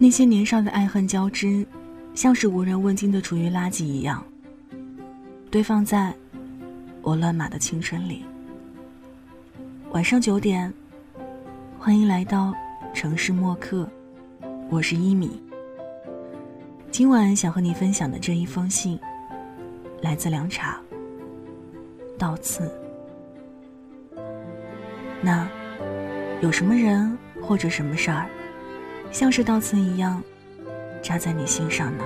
那些年少的爱恨交织，像是无人问津的厨余垃圾一样，堆放在我乱码的青春里。晚上九点，欢迎来到城市默客，我是一米。今晚想和你分享的这一封信，来自凉茶。到此，那有什么人或者什么事儿，像是悼词一样扎在你心上呢？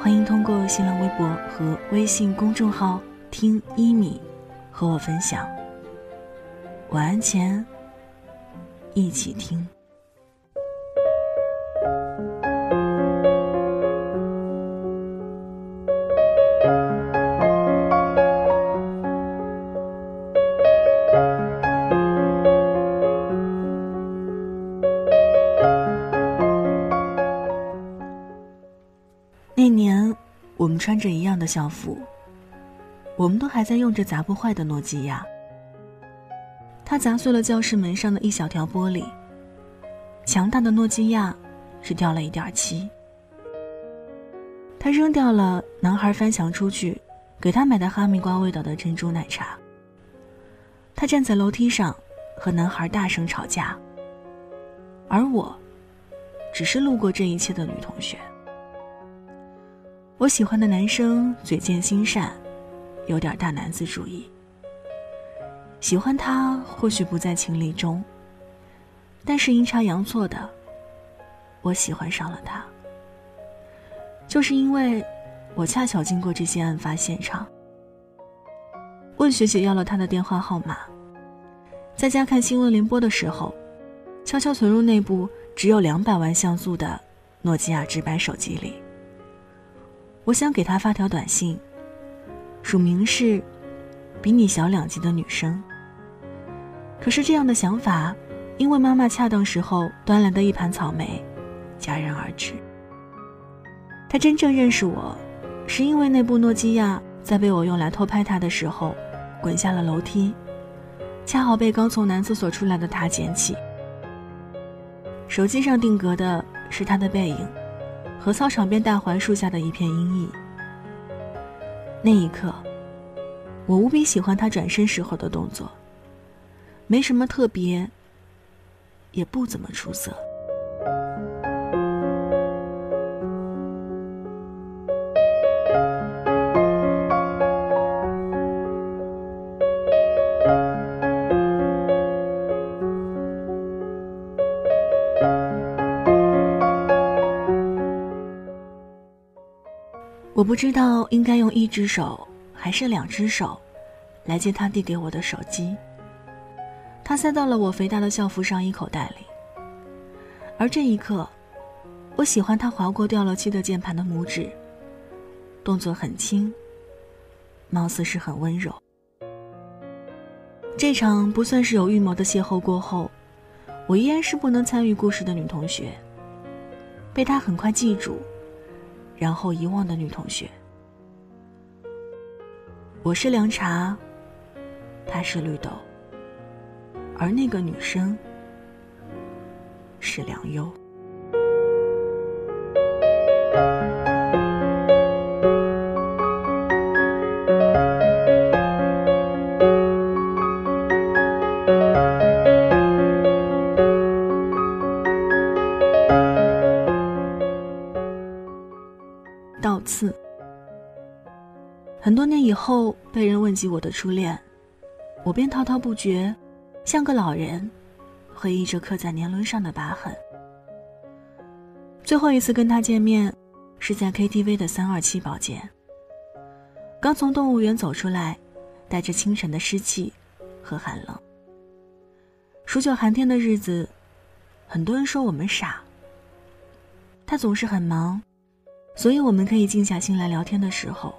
欢迎通过新浪微博和微信公众号“听一米”和我分享。晚安前，一起听。的校服，我们都还在用着砸不坏的诺基亚。他砸碎了教室门上的一小条玻璃。强大的诺基亚只掉了一点漆。他扔掉了男孩翻墙出去给他买的哈密瓜味道的珍珠奶茶。他站在楼梯上和男孩大声吵架。而我，只是路过这一切的女同学。我喜欢的男生嘴贱心善，有点大男子主义。喜欢他或许不在情理中，但是阴差阳错的，我喜欢上了他。就是因为，我恰巧经过这些案发现场，问学姐要了他的电话号码，在家看新闻联播的时候，悄悄存入那部只有两百万像素的诺基亚直板手机里。我想给他发条短信，署名是“比你小两级的女生”。可是这样的想法，因为妈妈恰当时候端来的一盘草莓，戛然而止。他真正认识我，是因为那部诺基亚在被我用来偷拍他的时候，滚下了楼梯，恰好被刚从男厕所出来的他捡起。手机上定格的是他的背影，和操场边大槐树下的一片阴影。那一刻，我无比喜欢他转身时候的动作。没什么特别，也不怎么出色。我不知道应该用一只手还是两只手，来接他递给我的手机。他塞到了我肥大的校服上衣口袋里，而这一刻，我喜欢他划过掉了漆的键盘的拇指，动作很轻，貌似是很温柔。这场不算是有预谋的邂逅过后，我依然是不能参与故事的女同学，被他很快记住，然后遗忘的女同学。我是凉茶，她是绿豆。而那个女生是良优。问及我的初恋，我便滔滔不绝。像个老人，回忆着刻在年轮上的疤痕。最后一次跟他见面，是在 KTV 的三二七包间。刚从动物园走出来，带着清晨的湿气和寒冷。数九寒天的日子，很多人说我们傻。他总是很忙，所以我们可以静下心来聊天的时候，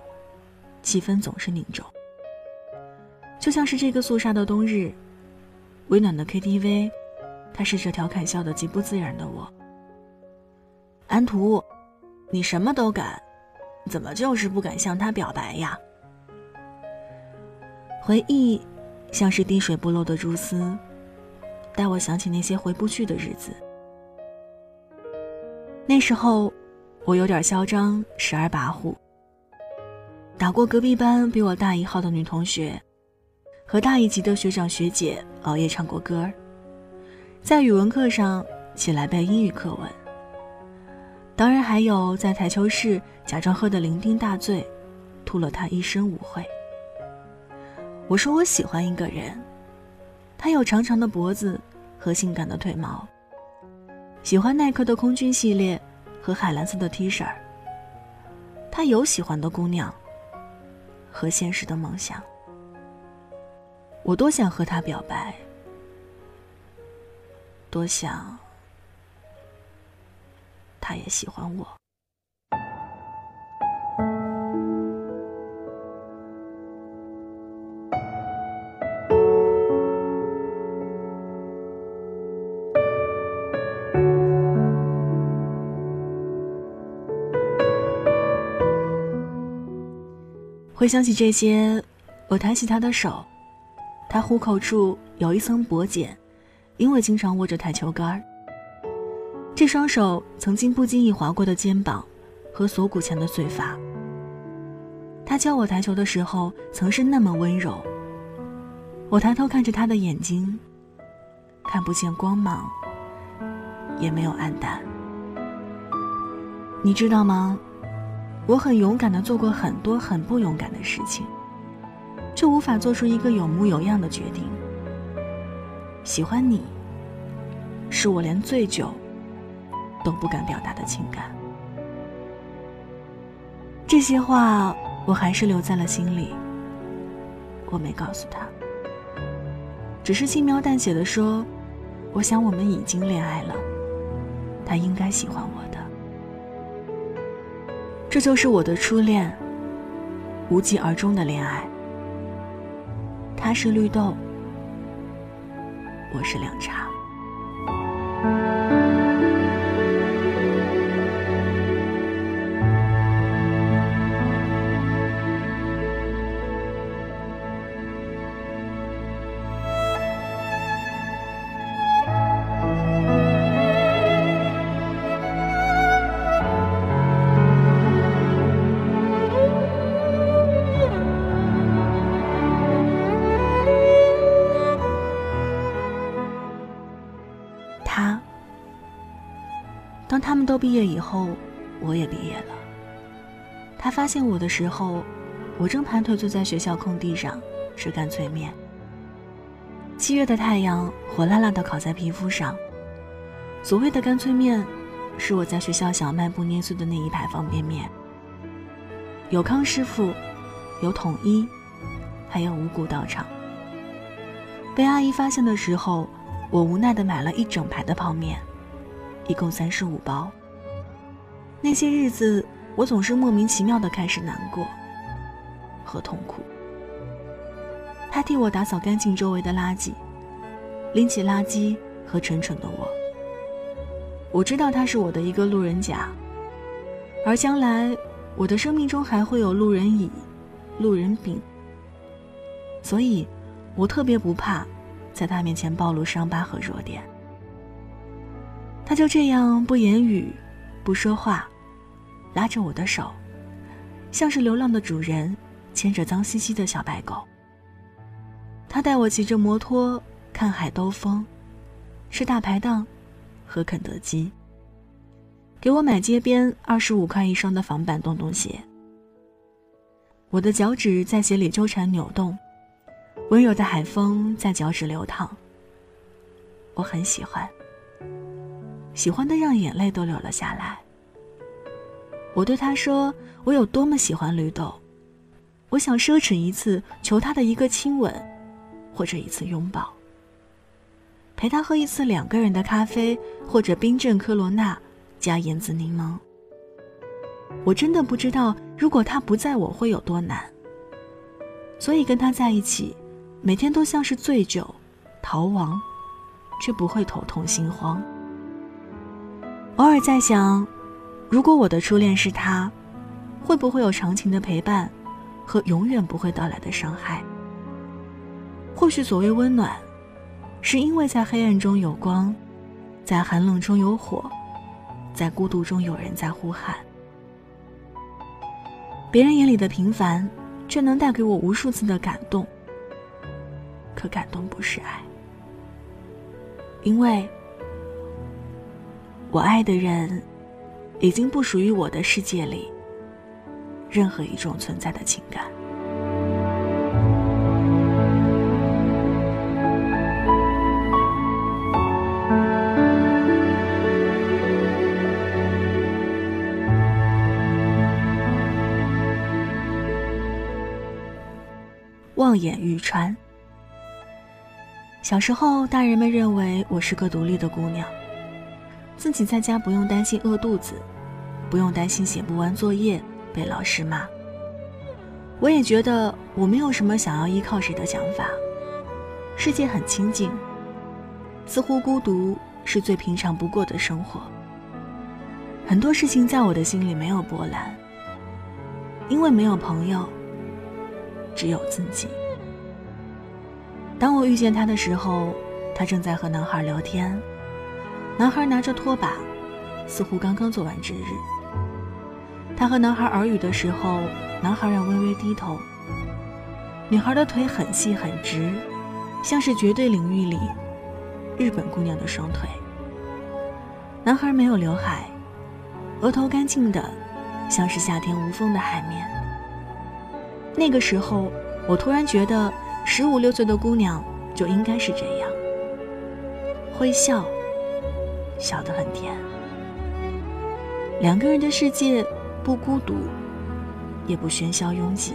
气氛总是凝重。就像是这个肃杀的冬日。温暖的 KTV，他试着调侃笑得极不自然的我。安图，你什么都敢，怎么就是不敢向他表白呀？回忆像是滴水不漏的蛛丝，带我想起那些回不去的日子。那时候，我有点嚣张，时而跋扈，打过隔壁班比我大一号的女同学，和大一级的学长学姐熬夜唱过歌在语文课上起来背英语课文。当然还有在台球室假装喝得酩酊大醉，吐了他一身污秽。我说我喜欢一个人，他有长长的脖子和性感的腿毛。喜欢耐克的空军系列和海蓝色的 T 恤。他有喜欢的姑娘和现实的梦想。我多想和他表白，多想他也喜欢我。回想起这些，我抬起他的手，他虎口处有一层薄茧，因为经常握着台球杆这双手曾经不经意划过的肩膀和锁骨前的碎发。他教我台球的时候，曾是那么温柔。我抬头看着他的眼睛，看不见光芒，也没有暗淡。你知道吗？我很勇敢的做过很多很不勇敢的事情，却无法做出一个有模有样的决定。喜欢你，是我连醉酒都不敢表达的情感。这些话我还是留在了心里，我没告诉他，只是轻描淡写的说：“我想我们已经恋爱了，他应该喜欢我的。”这就是我的初恋，无疾而终的恋爱。是绿豆，我是凉茶。当他们都毕业以后，我也毕业了。他发现我的时候，我正盘腿坐在学校空地上吃干脆面。七月的太阳火辣辣的烤在皮肤上。所谓的干脆面，是我在学校小卖部捏碎的那一排方便面。有康师傅，有统一，还有五谷道场。被阿姨发现的时候，我无奈的买了一整排的泡面。一共三十五包。那些日子，我总是莫名其妙的开始难过和痛苦。他替我打扫干净周围的垃圾，拎起垃圾和蠢蠢的我。我知道他是我的一个路人甲，而将来我的生命中还会有路人乙、路人丙，所以，我特别不怕在他面前暴露伤疤和弱点。他就这样不言语，不说话，拉着我的手，像是流浪的主人牵着脏兮兮的小白狗。他带我骑着摩托看海兜风，吃大排档，喝肯德基。给我买街边二十五块一双的仿版洞洞鞋。我的脚趾在鞋里纠缠扭动，温柔的海风在脚趾流淌。我很喜欢。喜欢的让眼泪都流了下来。我对他说：“我有多么喜欢绿豆，我想奢侈一次，求他的一个亲吻，或者一次拥抱。陪他喝一次两个人的咖啡，或者冰镇科罗娜加盐渍柠檬。我真的不知道，如果他不在我会有多难。所以跟他在一起，每天都像是醉酒、逃亡，却不会头痛心慌。”偶尔在想，如果我的初恋是他，会不会有长情的陪伴，和永远不会到来的伤害？或许所谓温暖，是因为在黑暗中有光，在寒冷中有火，在孤独中有人在呼喊。别人眼里的平凡，却能带给我无数次的感动。可感动不是爱，因为我爱的人，已经不属于我的世界里任何一种存在的情感。望眼欲穿。小时候，大人们认为我是个独立的姑娘，自己在家不用担心饿肚子，不用担心写不完作业被老师骂。我也觉得我没有什么想要依靠谁的想法，世界很清静，似乎孤独是最平常不过的生活。很多事情在我的心里没有波澜，因为没有朋友。只有自己。当我遇见他的时候，他正在和男孩聊天，男孩拿着拖把，似乎刚刚做完值日。他和男孩耳语的时候，男孩让微微低头。女孩的腿很细很直，像是绝对领域里日本姑娘的双腿。男孩没有刘海，额头干净的，像是夏天无风的海面。那个时候，我突然觉得，十五六岁的姑娘就应该是这样，会笑，笑得很甜。两个人的世界不孤独，也不喧嚣拥挤。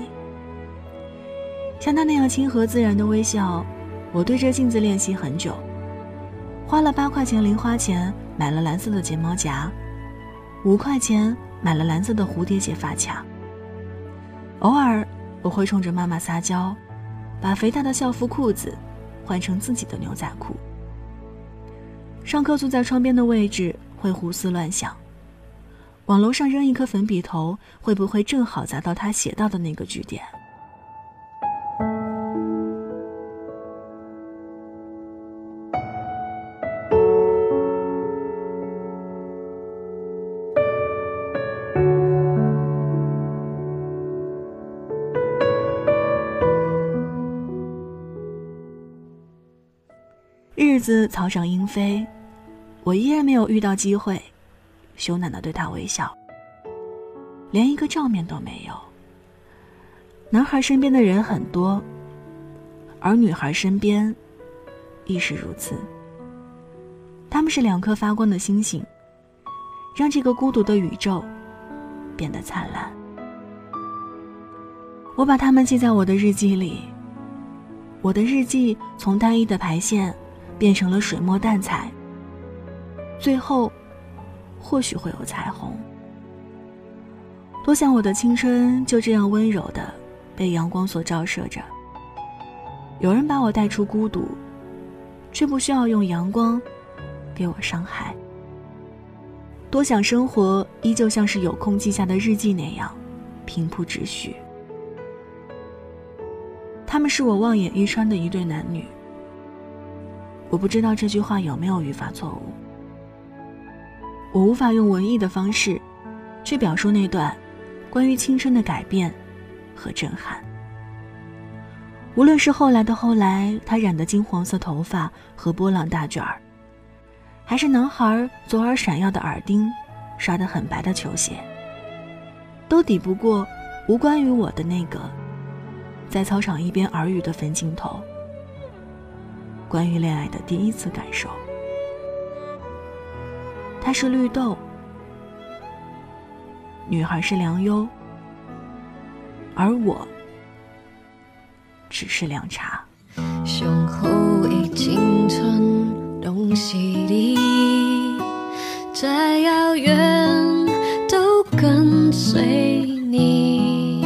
像他那样亲和自然的微笑，我对着镜子练习很久，花了八块钱零花钱买了蓝色的睫毛夹，五块钱买了蓝色的蝴蝶结发卡，偶尔。我会冲着妈妈撒娇，把肥大的校服裤子换成自己的牛仔裤。上课坐在窗边的位置，会胡思乱想：往楼上扔一颗粉笔头，会不会正好砸到他写到的那个句点？日子草长莺飞，我依然没有遇到机会，羞赧的对他微笑，连一个照面都没有。男孩身边的人很多，而女孩身边亦是如此。他们是两颗发光的星星，让这个孤独的宇宙变得灿烂。我把它们记在我的日记里，我的日记从单一的排线。变成了水墨淡彩，最后，或许会有彩虹。多想我的青春就这样温柔的被阳光所照射着。有人把我带出孤独，却不需要用阳光给我伤害。多想生活依旧像是有空记下的日记那样平铺直叙。他们是我望眼欲穿的一对男女。我不知道这句话有没有语法错误。我无法用文艺的方式，去表述那段关于青春的改变和震撼。无论是后来的后来，他染的金黄色头发和波浪大卷儿，还是男孩左耳闪耀的耳钉，刷得很白的球鞋，都抵不过无关于我的那个在操场一边耳语的分镜头。关于恋爱的第一次感受，他是绿豆，女孩是良优，而我只是凉茶。再遥远都跟随你。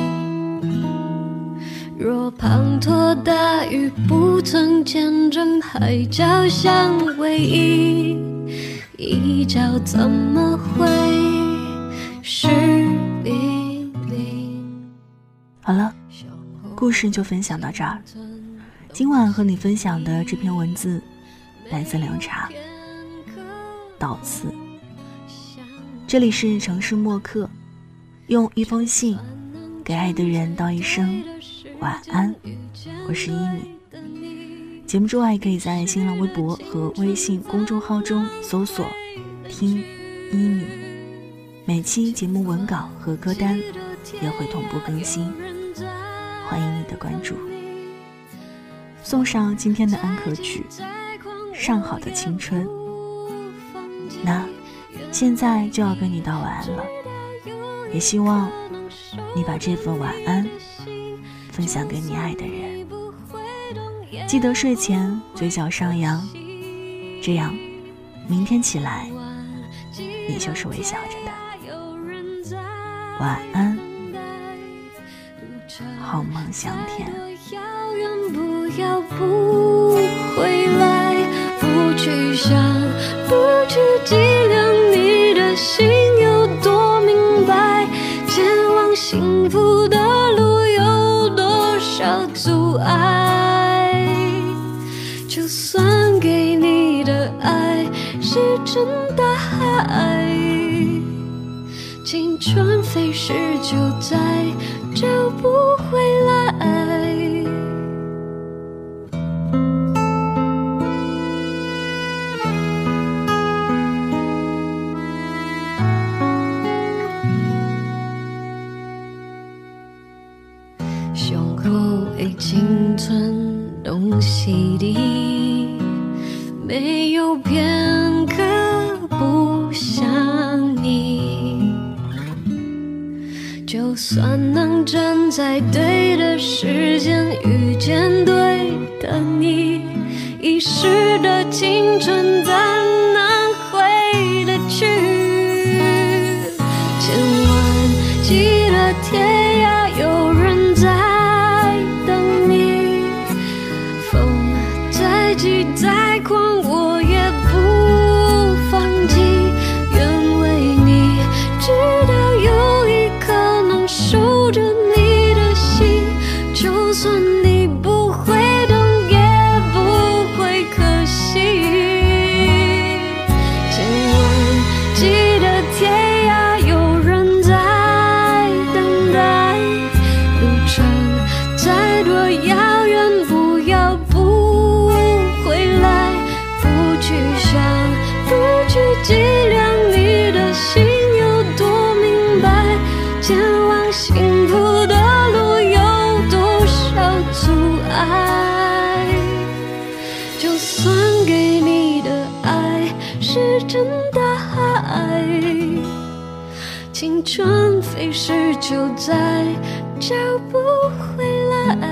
若滂沱大雨不曾见证海角相偎依，一角怎么会是？好了，故事就分享到这儿。今晚和你分享的这篇文字来自凉茶，到此这里是城市默客，用一封信给爱的人道一声晚安。我是依米。节目之外，可以在新浪微博和微信公众号中搜索“听一米”，每期节目文稿和歌单也会同步更新，欢迎你的关注。送上今天的安可曲《上好的青春》。那现在就要跟你道晚安了，也希望你把这份晚安分享给你爱的人。记得睡前嘴角上扬，这样明天起来你就是微笑着的。晚安，好梦香甜。不回来，不去想，不去计量你的心有多明白。前往幸福的路有多少阻碍？石沉大海，青春飞逝就再找不回来。青春东西的，没有片刻不想你。就算能站在对的时间遇见对的你，遗失的青春怎能回得去？千万记算给你的爱石沉大海，青春飞逝就再找不回来。